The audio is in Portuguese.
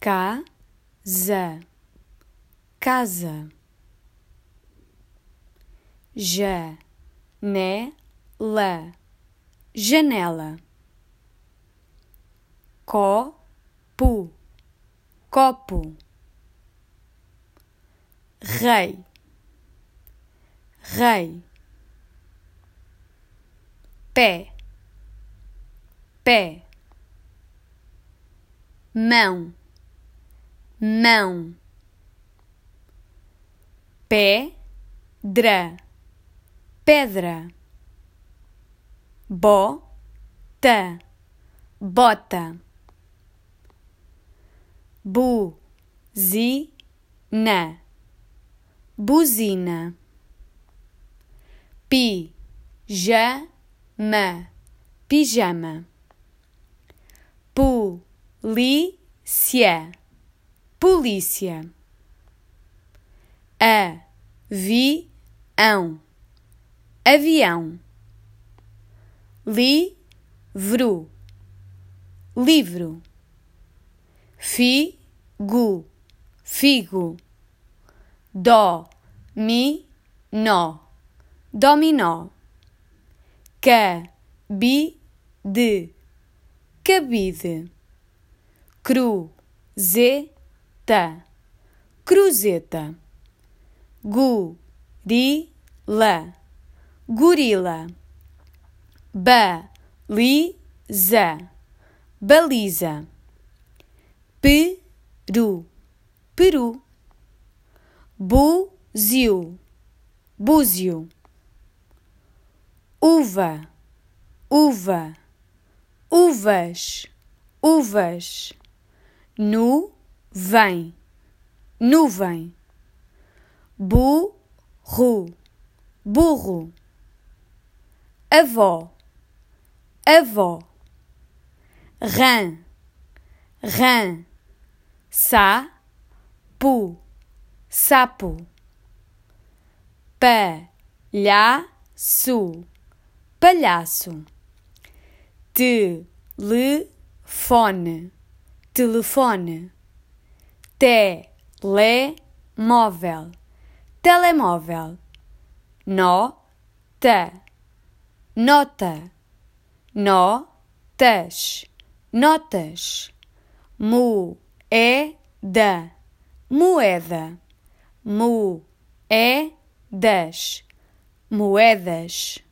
casa, casa, janela, janela, copo, copo, rei, rei, pé, pé. Mão, mão, pedra, pedra, bota, bota, buzina, buzina, pijama, pijama, Polícia. Polícia. Avião. Avião. Livro. Livro. Figo. Figo. Dó. Mi. Nó. Dominó. Cabide. Cabide cruzeta, cruzeta, gorila, gorila, baliza, baliza, peru, peru, búzio, búzio, uva, uva, uvas, uvas nuvem, nuvem, burro, burro, avó, avó, rã, rã, sapo, sapo, palhaço, palhaço, telefone. Telefone, telemóvel, telemóvel, nota, nota, notas, notas, moeda, moeda, moedas, moedas.